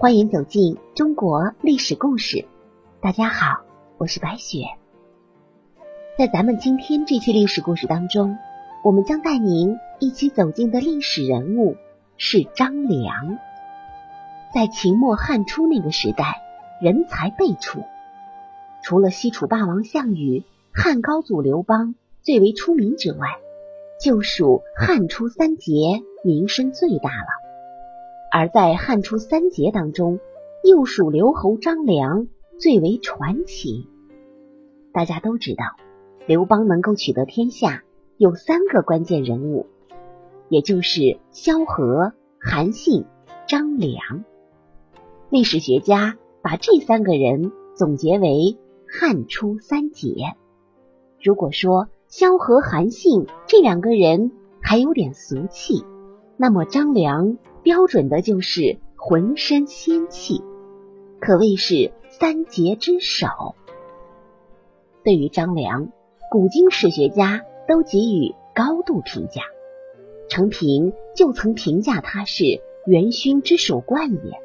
欢迎走进中国历史故事。大家好，我是白雪。在咱们今天这期历史故事当中，我们将带您一起走进的历史人物是张良。在秦末汉初那个时代，人才辈出，除了西楚霸王项羽、汉高祖刘邦最为出名之外，就属汉初三杰名声最大了。而在汉初三杰当中，又属刘侯张良最为传奇。大家都知道，刘邦能够取得天下，有三个关键人物，也就是萧何、韩信、张良。历史学家把这三个人总结为汉初三杰。如果说萧何、韩信这两个人还有点俗气，那么张良标准的就是浑身仙气，可谓是三杰之首。对于张良，古今史学家都给予高度评价。程平就曾评价他是元勋之首冠也。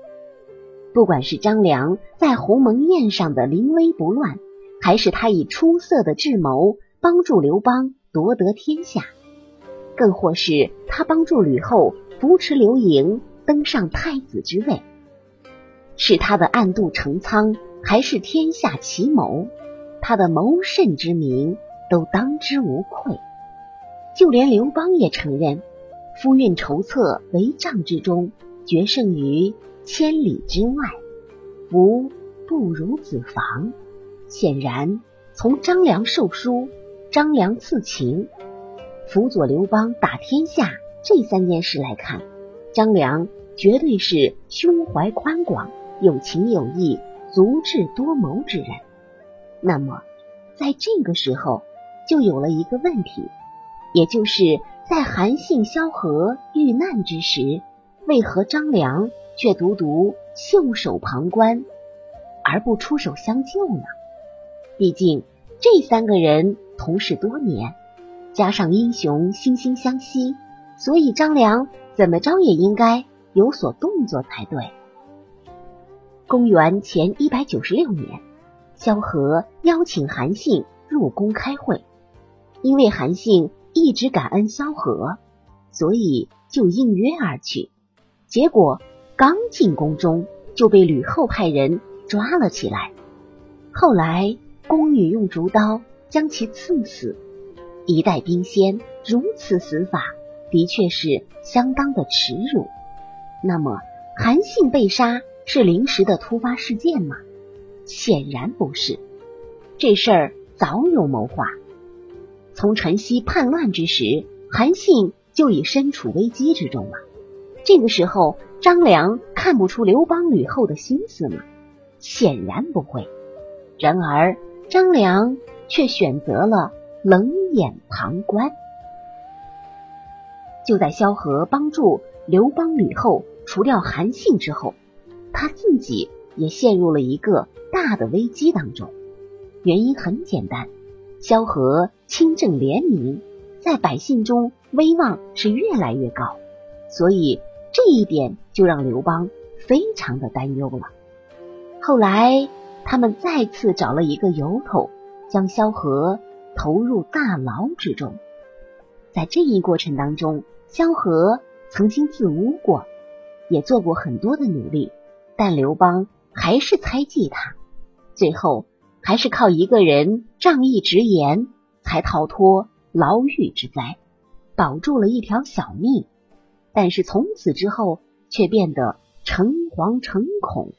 不管是张良在鸿门宴上的临危不乱，还是他以出色的智谋帮助刘邦夺得天下，更或是他帮助吕后扶持刘盈登上太子之位，是他的暗度陈仓，还是天下奇谋，他的谋甚之名都当之无愧。就连刘邦也承认，夫运筹策帷帐之中，决胜于。千里之外，无不如子房。显然，从张良受书、张良赐秦、辅佐刘邦打天下这三件事来看，张良绝对是胸怀宽广、有情有义、足智多谋之人。那么，在这个时候，就有了一个问题，也就是在韩信、萧何遇难之时，为何张良？却独独袖手旁观，而不出手相救呢？毕竟这三个人同事多年，加上英雄惺惺相惜，所以张良怎么着也应该有所动作才对。公元前一百九十六年，萧何邀请韩信入宫开会，因为韩信一直感恩萧何，所以就应约而去。结果。刚进宫中，就被吕后派人抓了起来。后来宫女用竹刀将其刺死。一代兵仙如此死法，的确是相当的耻辱。那么，韩信被杀是临时的突发事件吗？显然不是，这事儿早有谋划。从陈豨叛乱之时，韩信就已身处危机之中了。这个时候。张良看不出刘邦、吕后的心思吗？显然不会。然而，张良却选择了冷眼旁观。就在萧何帮助刘邦、吕后除掉韩信之后，他自己也陷入了一个大的危机当中。原因很简单，萧何清正廉明，在百姓中威望是越来越高，所以。这一点就让刘邦非常的担忧了。后来，他们再次找了一个由头，将萧何投入大牢之中。在这一过程当中，萧何曾经自污过，也做过很多的努力，但刘邦还是猜忌他，最后还是靠一个人仗义直言，才逃脱牢狱之灾，保住了一条小命。但是从此之后，却变得诚惶诚恐。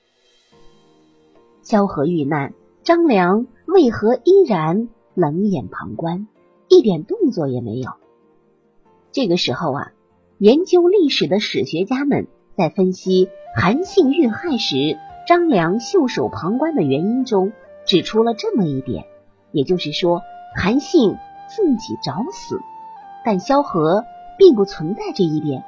萧何遇难，张良为何依然冷眼旁观，一点动作也没有？这个时候啊，研究历史的史学家们在分析韩信遇害时张良袖手旁观的原因中，指出了这么一点，也就是说，韩信自己找死，但萧何并不存在这一点。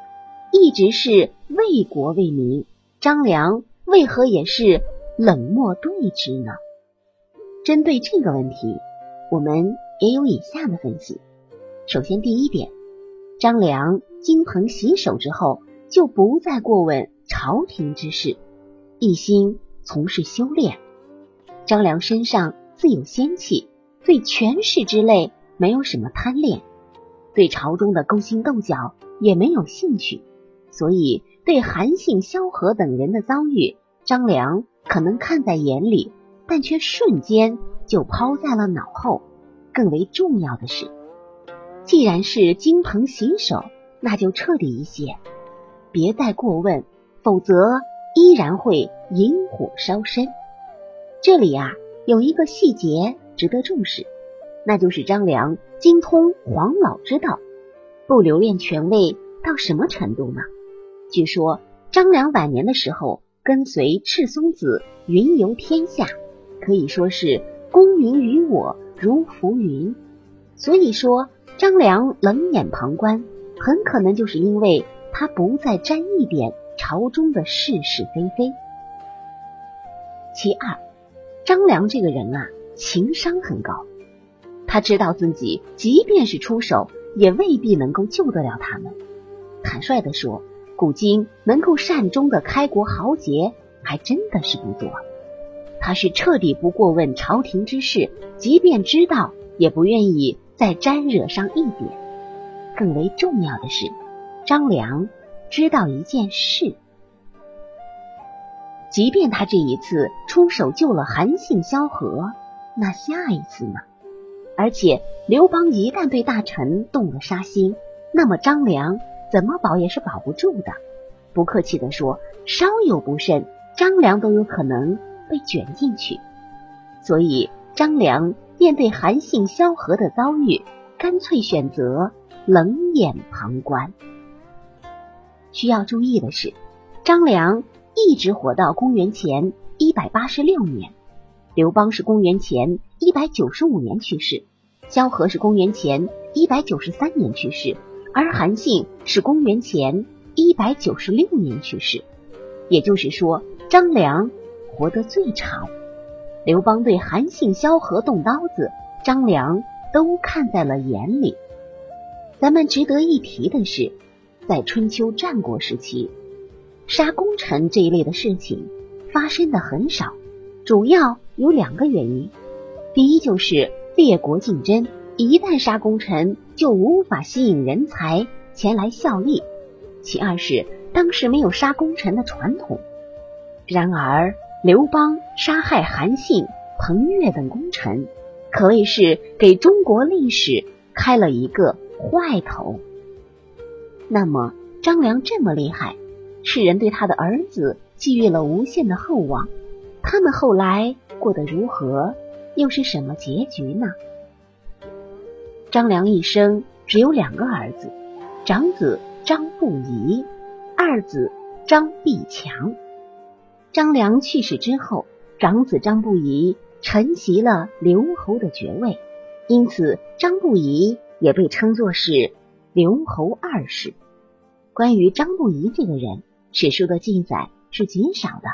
一直是为国为民，张良为何也是冷漠对之呢？针对这个问题，我们也有以下的分析。首先，第一点，张良金盆洗手之后，就不再过问朝廷之事，一心从事修炼。张良身上自有仙气，对权势之类没有什么贪恋，对朝中的勾心斗角也没有兴趣，所以对韩信、萧何等人的遭遇，张良可能看在眼里，但却瞬间就抛在了脑后。更为重要的是，既然是金盆洗手，那就彻底一些，别再过问，否则依然会引火烧身。这里啊，有一个细节值得重视，那就是张良精通黄老之道，不留恋权位到什么程度呢？据说张良晚年的时候，跟随赤松子云游天下，可以说是功名于我。如浮云，所以说张良冷眼旁观，很可能就是因为他不再沾一点朝中的是是非非。其二，张良这个人啊，情商很高，他知道自己即便是出手，也未必能够救得了他们。坦率的说，古今能够善终的开国豪杰，还真的是不多。他是彻底不过问朝廷之事，即便知道，也不愿意再沾惹上一点。更为重要的是，张良知道一件事：即便他这一次出手救了韩信、萧何，那下一次呢？而且刘邦一旦对大臣动了杀心，那么张良怎么保也是保不住的。不客气的说，稍有不慎，张良都有可能。被卷进去，所以张良面对韩信、萧何的遭遇，干脆选择冷眼旁观。需要注意的是，张良一直活到公元前一百八十六年，刘邦是公元前一百九十五年去世，萧何是公元前一百九十三年去世，而韩信是公元前一百九十六年去世。也就是说，张良。活得最长，刘邦对韩信、萧何动刀子，张良都看在了眼里。咱们值得一提的是，在春秋战国时期，杀功臣这一类的事情发生的很少，主要有两个原因：第一，就是列国竞争，一旦杀功臣，就无法吸引人才前来效力；其二是当时没有杀功臣的传统。然而。刘邦杀害韩信、彭越等功臣，可谓是给中国历史开了一个坏头。那么张良这么厉害，世人对他的儿子寄予了无限的厚望，他们后来过得如何，又是什么结局呢？张良一生只有两个儿子，长子张不疑，二子张必强。张良去世之后，长子张不疑承袭了刘侯的爵位，因此张不疑也被称作是刘侯二世。关于张不疑这个人，史书的记载是极少的，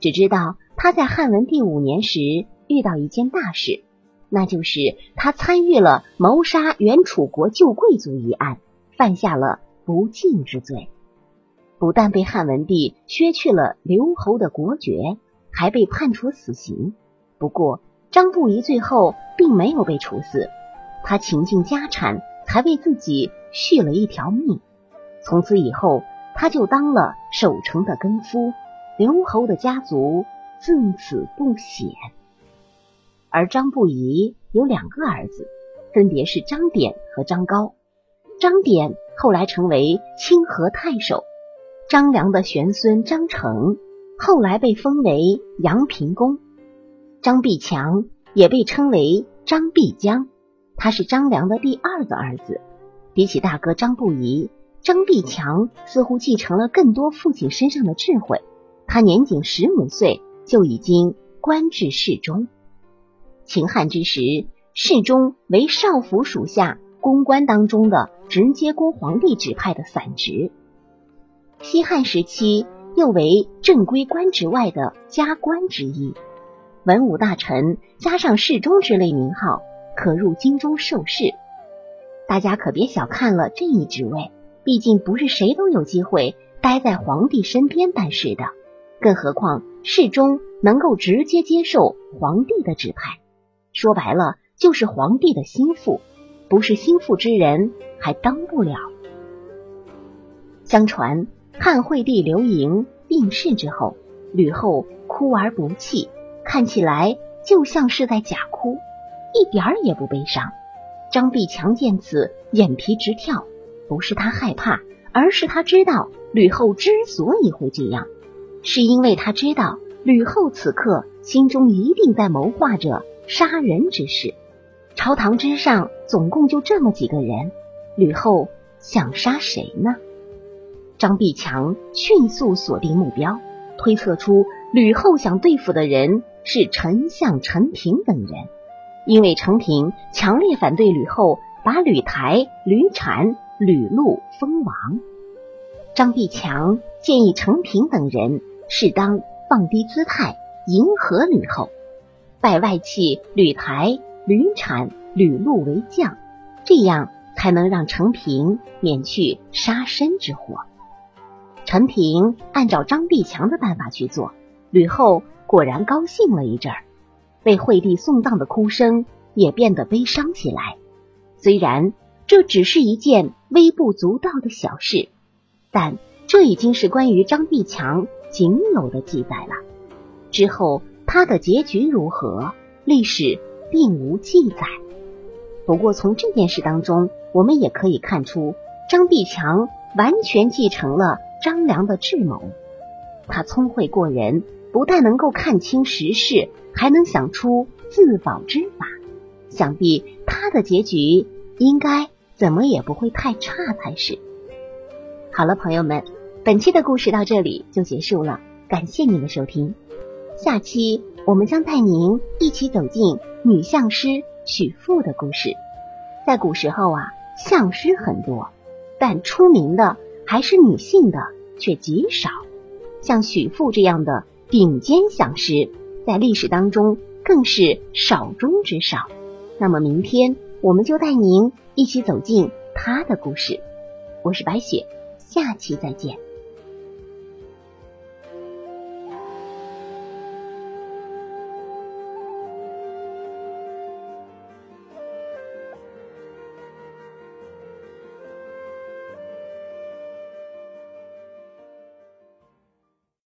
只知道他在汉文帝五年时遇到一件大事，那就是他参与了谋杀原楚国旧贵族一案，犯下了不敬之罪。不但被汉文帝削去了刘侯的国爵，还被判处死刑。不过张不疑最后并没有被处死，他倾尽家产，还为自己续了一条命。从此以后，他就当了守城的更夫，刘侯的家族自此不显。而张不疑有两个儿子，分别是张典和张高。张典后来成为清河太守。张良的玄孙张成后来被封为阳平公，张必强也被称为张必江，他是张良的第二个儿子。比起大哥张不疑，张必强似乎继承了更多父亲身上的智慧。他年仅十五岁就已经官至侍中。秦汉之时，侍中为少府属下公官当中的直接供皇帝指派的散职。西汉时期，又为正规官职外的加官之一。文武大臣加上侍中之类名号，可入京中受事。大家可别小看了这一职位，毕竟不是谁都有机会待在皇帝身边办事的。更何况侍中能够直接接受皇帝的指派，说白了就是皇帝的心腹，不是心腹之人还当不了。相传汉惠帝刘盈病逝之后，吕后哭而不泣，看起来就像是在假哭，一点儿也不悲伤。张必强见此，眼皮直跳，不是他害怕，而是他知道吕后之所以会这样，是因为他知道吕后此刻心中一定在谋划着杀人之事。朝堂之上总共就这么几个人，吕后想杀谁呢？张必强迅速锁定目标，推测出吕后想对付的人是丞相陈平等人，因为陈平强烈反对吕后把吕台、吕产、吕禄封王。张必强建议陈平等人适当放低姿态，迎合吕后，拜外戚吕台、吕产、吕禄为将，这样才能让陈平免去杀身之祸。陈平按照张必强的办法去做，吕后果然高兴了一阵儿，被惠帝送葬的哭声也变得悲伤起来。虽然这只是一件微不足道的小事，但这已经是关于张必强仅有的记载了。之后他的结局如何，历史并无记载。不过从这件事当中，我们也可以看出，张必强完全继承了。张良的智谋，他聪慧过人，不但能够看清时事，还能想出自保之法。想必他的结局应该怎么也不会太差才是。好了，朋友们，本期的故事到这里就结束了，感谢您的收听。下期我们将带您一起走进女相师许妇的故事。在古时候啊，相师很多，但出名的。还是女性的却极少，像许父这样的顶尖相师，在历史当中更是少中之少。那么明天我们就带您一起走进他的故事。我是白雪，下期再见。